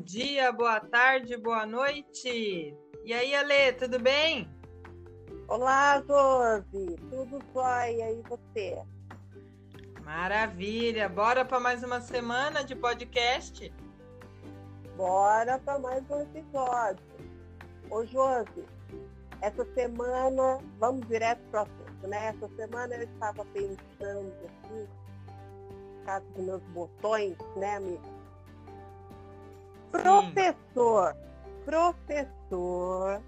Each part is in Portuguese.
Bom dia, boa tarde, boa noite. E aí, Ale, tudo bem? Olá, Josi. Tudo jóia e você? Maravilha. Bora para mais uma semana de podcast? Bora para mais um episódio. Ô, Josi, essa semana, vamos direto para o assunto, né? Essa semana eu estava pensando aqui, no caso dos meus botões, né, amiga? Professor, professor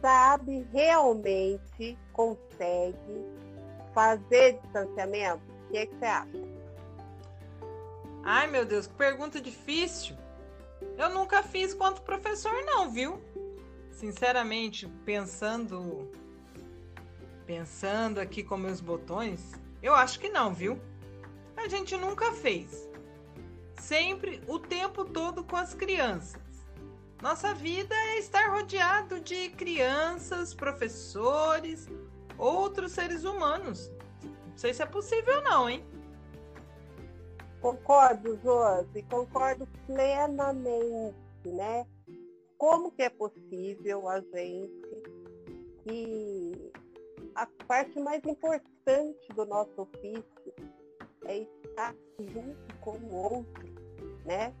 sabe realmente, consegue fazer distanciamento? O que, é que você acha? Ai, meu Deus, que pergunta difícil. Eu nunca fiz quanto professor, não, viu? Sinceramente, pensando pensando aqui com meus botões, eu acho que não, viu? A gente nunca fez sempre o tempo todo com as crianças. Nossa vida é estar rodeado de crianças, professores, outros seres humanos. Não sei se é possível não, hein? Concordo, Josi, concordo plenamente, né? Como que é possível a gente que a parte mais importante do nosso ofício é estar junto com o outro, né?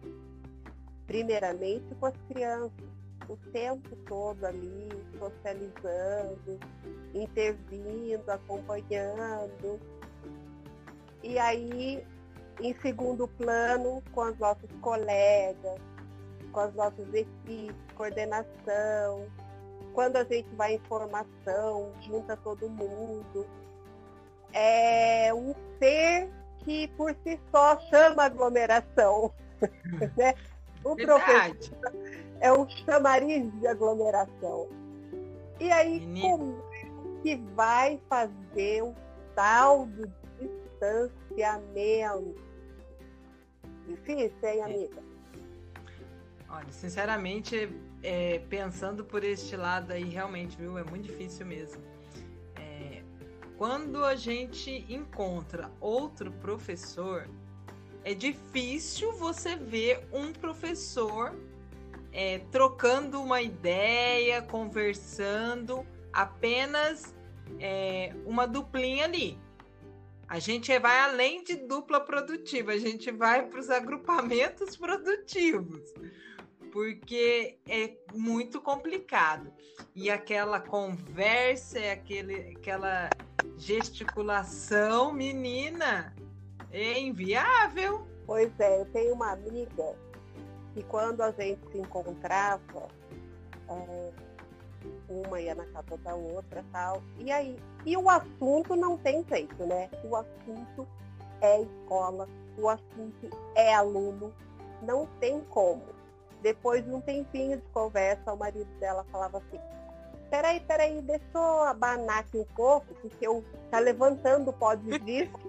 Primeiramente com as crianças, o tempo todo ali, socializando, intervindo, acompanhando. E aí, em segundo plano, com os nossos colegas, com as nossas equipes, coordenação, quando a gente vai em formação, junta todo mundo. É um ser que por si só chama aglomeração. né? O Verdade. professor é um chamariz de aglomeração. E aí, Menino. como é que vai fazer o tal do distanciamento? Difícil, hein, é. amiga? Olha, sinceramente, é, pensando por este lado aí, realmente, viu? É muito difícil mesmo. É, quando a gente encontra outro professor, é difícil você ver um professor é, trocando uma ideia, conversando, apenas é, uma duplinha ali. A gente vai além de dupla produtiva, a gente vai para os agrupamentos produtivos, porque é muito complicado. E aquela conversa, aquele, aquela gesticulação, menina, é inviável. Pois é, eu tenho uma amiga que quando a gente se encontrava, é, uma ia na casa da outra tal. E aí, e o assunto não tem jeito, né? O assunto é escola, o assunto é aluno, não tem como. Depois de um tempinho de conversa, o marido dela falava assim, peraí, peraí, deixa eu abanar aqui um pouco, porque eu tá levantando o pó de disco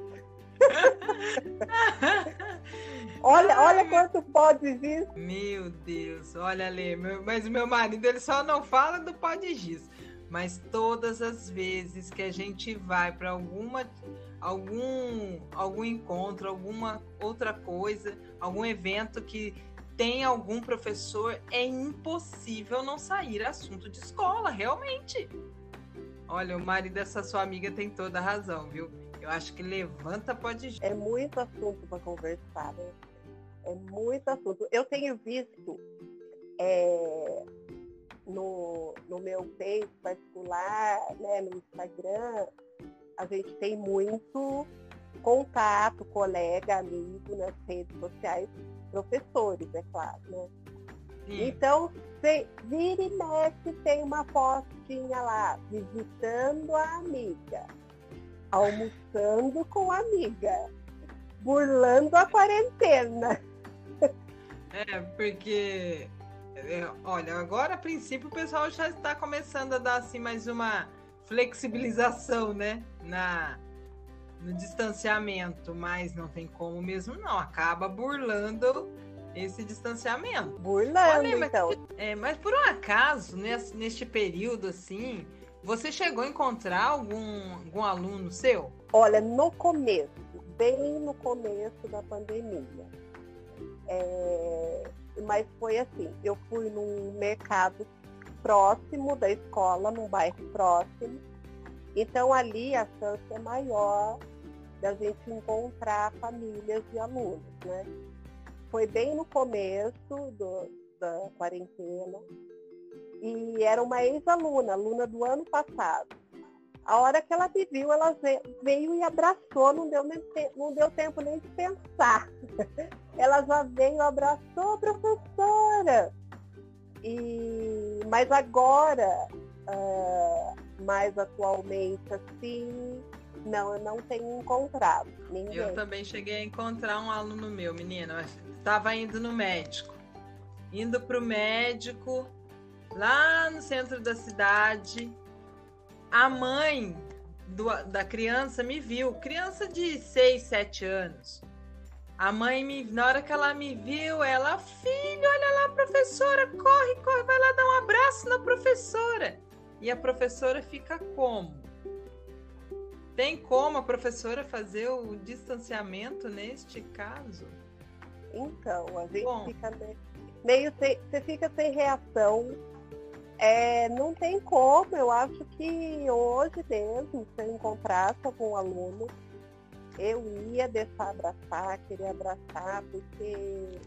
olha, olha quanto pó de giz. Meu Deus, olha ali, meu, mas o meu marido ele só não fala do pó de giz. Mas todas as vezes que a gente vai para alguma algum algum encontro, alguma outra coisa, algum evento que tem algum professor, é impossível não sair assunto de escola, realmente. Olha, o marido dessa sua amiga tem toda a razão, viu? Eu acho que levanta pode. É muito assunto para conversar, né? É muito assunto. Eu tenho visto é, no, no meu Face particular, né, no Instagram, a gente tem muito contato, colega, amigo nas redes sociais, professores, é claro, né? Sim. Então, se, vira e mexe tem uma postinha lá, visitando a amiga almoçando com amiga, burlando a quarentena. É, porque, é, olha, agora a princípio o pessoal já está começando a dar assim mais uma flexibilização, né, na no distanciamento, mas não tem como mesmo não, acaba burlando esse distanciamento. Burlando, Olha, mas, então. É, mas por um acaso, nesse, neste período assim, você chegou a encontrar algum, algum aluno seu? Olha, no começo, bem no começo da pandemia, É, mas foi assim, eu fui num mercado próximo da escola, num bairro próximo. Então ali a chance é maior da gente encontrar famílias de alunos, né? Foi bem no começo do, da quarentena e era uma ex-aluna, aluna do ano passado. A hora que ela me viu, ela veio e abraçou, não deu, não deu tempo nem de pensar. Ela já veio, abraçou a professora. E, mas agora, uh, mais atualmente, assim, não, eu não tenho encontrado ninguém. Eu também cheguei a encontrar um aluno meu, menina, estava indo no médico. Indo para o médico, lá no centro da cidade, a mãe do, da criança me viu, criança de 6, 7 anos. A mãe, me, na hora que ela me viu, ela, filho, olha lá, professora, corre, corre, vai lá dar um abraço na professora. E a professora fica como? Tem como a professora fazer o distanciamento neste caso? Então, a gente Bom, fica meio sem, você fica sem reação. É, não tem como, eu acho que hoje mesmo, se eu encontrasse algum aluno, eu ia deixar abraçar, queria abraçar, porque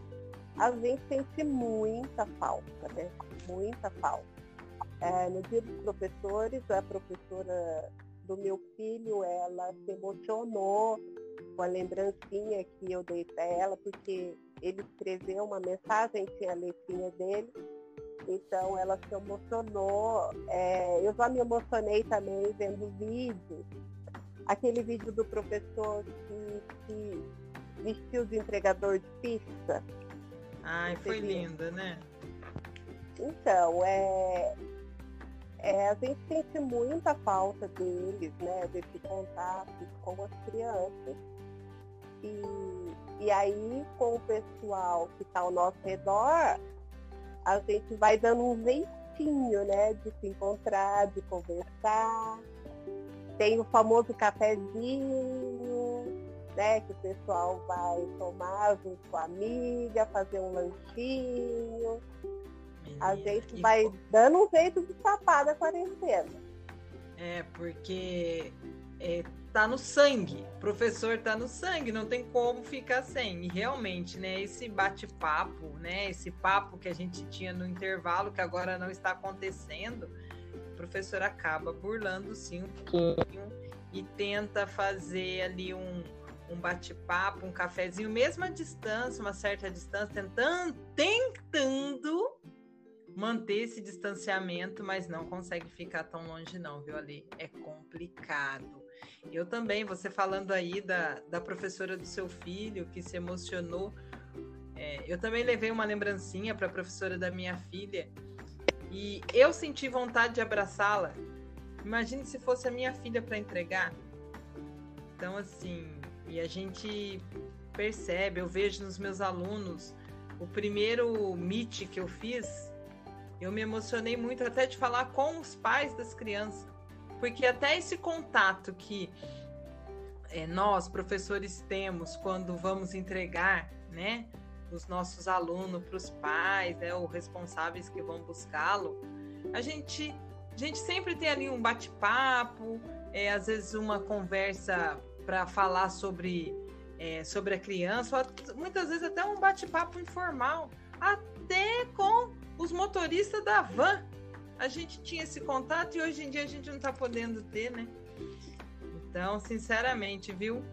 a gente sente muita falta, né? Muita falta. É, no dia dos professores, a professora do meu filho, ela se emocionou com a lembrancinha que eu dei para ela, porque ele escreveu uma mensagem, tinha a letrinha dele, então ela se emocionou. É, eu já me emocionei também vendo o vídeo, aquele vídeo do professor que, que vestiu de entregador de pizza. Ai, foi linda, né? Então, é, é, a gente sente muita falta deles, né, desse contato com as crianças. E, e aí, com o pessoal que está ao nosso redor, a gente vai dando um jeitinho, né, de se encontrar, de conversar. Tem o famoso cafezinho, né, que o pessoal vai tomar junto com a amiga, fazer um lanchinho a gente vai dando um jeito de escapar da quarentena. É, porque é, tá no sangue. Professor tá no sangue, não tem como ficar sem. E realmente, né, esse bate-papo, né, esse papo que a gente tinha no intervalo, que agora não está acontecendo, o professor acaba burlando sim um pouquinho e tenta fazer ali um, um bate-papo, um cafezinho, mesmo à distância, uma certa distância, tentando, tentando manter esse distanciamento, mas não consegue ficar tão longe, não, viu, Ali? É complicado. Eu também, você falando aí da, da professora do seu filho que se emocionou, é, eu também levei uma lembrancinha para a professora da minha filha e eu senti vontade de abraçá-la. Imagine se fosse a minha filha para entregar. Então, assim, e a gente percebe, eu vejo nos meus alunos, o primeiro meet que eu fiz, eu me emocionei muito até de falar com os pais das crianças, porque até esse contato que é, nós, professores, temos quando vamos entregar, né, os nossos alunos para os pais, né, ou responsáveis que vão buscá-lo, a gente, a gente sempre tem ali um bate-papo, é, às vezes uma conversa para falar sobre, é, sobre a criança, muitas vezes até um bate-papo informal, até com os motoristas da van. A gente tinha esse contato e hoje em dia a gente não está podendo ter, né? Então, sinceramente, viu?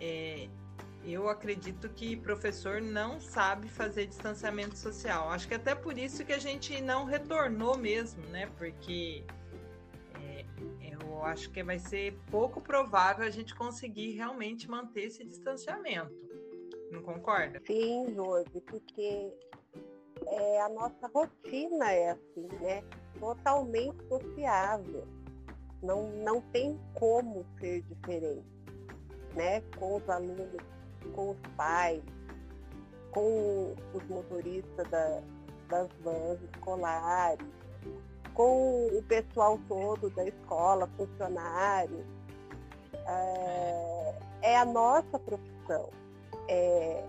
É, eu acredito que professor não sabe fazer distanciamento social. Acho que até por isso que a gente não retornou mesmo, né? Porque é, eu acho que vai ser pouco provável a gente conseguir realmente manter esse distanciamento. Não concorda? Sim, Josi, porque é, a nossa rotina é assim, né? Totalmente sociável. Não, não tem como ser diferente, né? Com os alunos, com os pais, com os motoristas da, das vans escolares, com o pessoal todo da escola, funcionários. É, é a nossa profissão. É,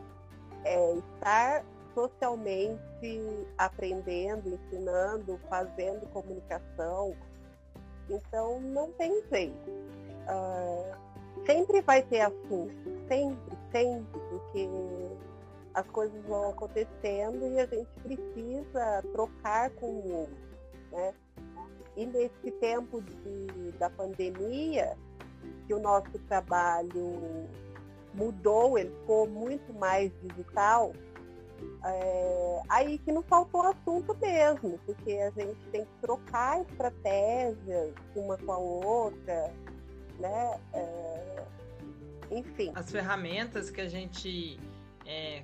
é estar socialmente aprendendo, ensinando, fazendo comunicação. Então não tem jeito. Uh, sempre vai ter assunto, sempre, sempre, porque as coisas vão acontecendo e a gente precisa trocar com o outro. Né? E nesse tempo de, da pandemia, que o nosso trabalho mudou, ele ficou muito mais digital, é, aí que não faltou assunto mesmo, porque a gente tem que trocar estratégias uma com a outra, né? É, enfim. As ferramentas que a gente é,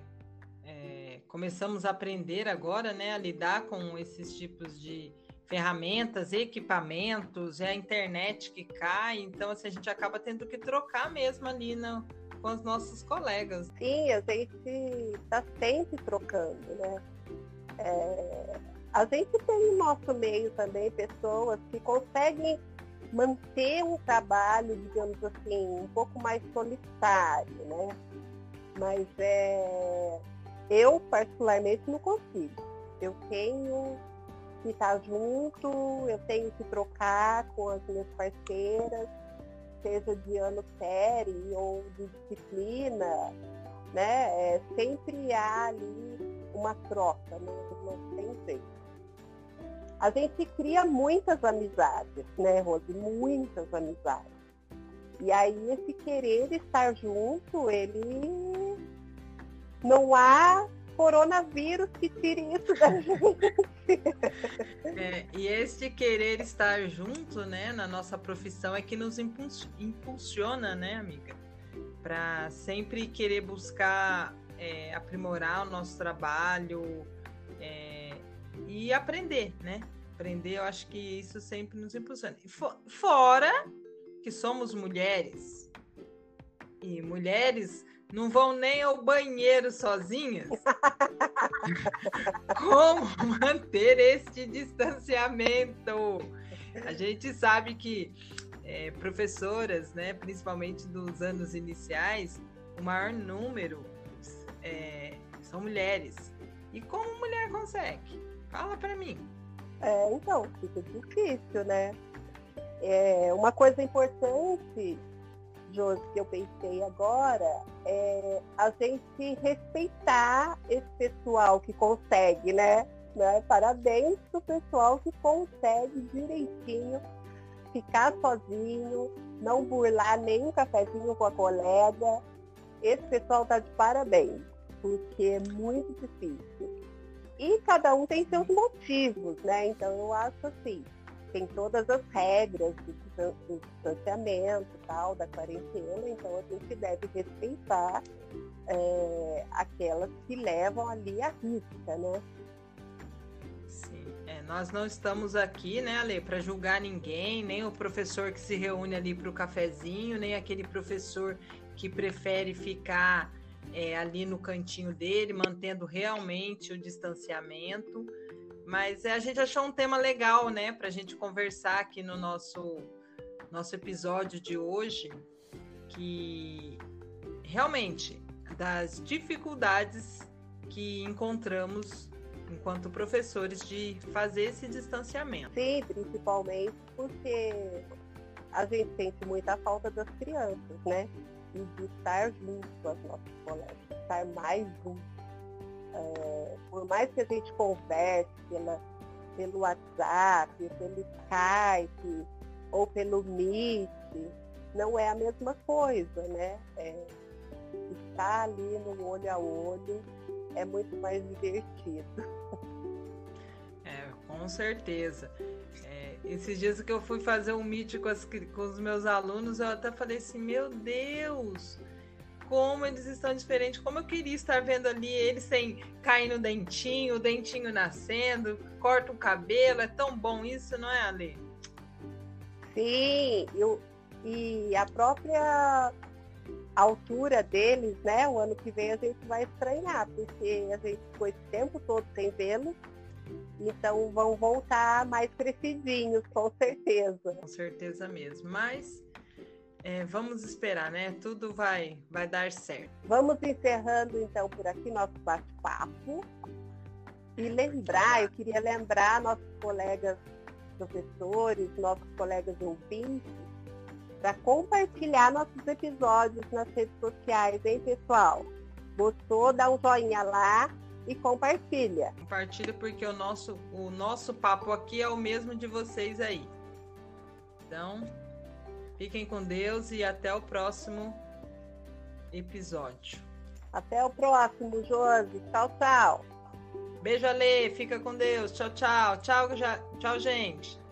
é, começamos a aprender agora, né, a lidar com esses tipos de ferramentas, equipamentos, é a internet que cai, então assim, a gente acaba tendo que trocar mesmo ali no, com os nossos colegas. Sim, a gente está sempre trocando, né? É, a gente tem no nosso meio também pessoas que conseguem manter um trabalho, digamos assim, um pouco mais solitário, né? Mas é, eu, particularmente, não consigo. Eu tenho que estar junto, eu tenho que trocar com as minhas parceiras, seja de ano série ou de disciplina, né? É, sempre há ali uma troca, né? não tem jeito. A gente cria muitas amizades, né, Rose? Muitas amizades. E aí esse querer estar junto, ele não há coronavírus que tire isso da gente. É, e esse querer estar junto, né, na nossa profissão é que nos impulsiona, né, amiga? Para sempre querer buscar é, aprimorar o nosso trabalho é, e aprender, né? Aprender, eu acho que isso sempre nos impulsiona. Fora que somos mulheres. E mulheres não vão nem ao banheiro sozinhas? Como manter este distanciamento? A gente sabe que é, professoras, né, principalmente dos anos iniciais, o maior número é, são mulheres. E como mulher consegue? Fala para mim. É, então, fica difícil, né? É, uma coisa importante Josi, que eu pensei agora, é a gente respeitar esse pessoal que consegue, né? né? Parabéns pro pessoal que consegue direitinho ficar sozinho, não burlar nem um cafezinho com a colega. Esse pessoal tá de parabéns, porque é muito difícil. E cada um tem seus motivos, né? Então eu acho assim, tem todas as regras do distanciamento, tal, da quarentena, então a gente deve respeitar é, aquelas que levam ali a risca, né? Sim, é, nós não estamos aqui, né, Ale, para julgar ninguém, nem o professor que se reúne ali para o cafezinho, nem aquele professor que prefere ficar é, ali no cantinho dele, mantendo realmente o distanciamento. Mas é, a gente achou um tema legal, né, para a gente conversar aqui no nosso, nosso episódio de hoje, que realmente das dificuldades que encontramos enquanto professores de fazer esse distanciamento. Sim, principalmente porque a gente sente muita falta das crianças, né? E de estar junto as nossas colegas, estar mais juntos é, por mais que a gente converse pela, pelo WhatsApp, pelo Skype ou pelo Meet, não é a mesma coisa, né? É, estar ali no olho a olho é muito mais divertido. É, com certeza. É, esses dias que eu fui fazer um meet com, as, com os meus alunos, eu até falei assim, meu Deus, como eles estão diferentes, como eu queria estar vendo ali eles sem cair no dentinho, o dentinho nascendo, corta o cabelo, é tão bom isso, não é, Ale? Sim, eu, e a própria altura deles, né? O ano que vem a gente vai estranhar, porque a gente ficou esse tempo todo sem vê-los. Então vão voltar mais crescidinhos, com certeza. Com certeza mesmo. Mas é, vamos esperar, né? Tudo vai, vai dar certo. Vamos encerrando então por aqui nosso bate-papo. E lembrar, eu queria lembrar nossos colegas professores, nossos colegas ouvintes, para compartilhar nossos episódios nas redes sociais, hein, pessoal? Gostou? Dá um joinha lá e compartilha. Compartilha porque o nosso, o nosso papo aqui é o mesmo de vocês aí. Então, fiquem com Deus e até o próximo episódio. Até o próximo, Josi. Tchau, tchau. Beijo, Ale. Fica com Deus. Tchau, tchau. Tchau, tchau, gente.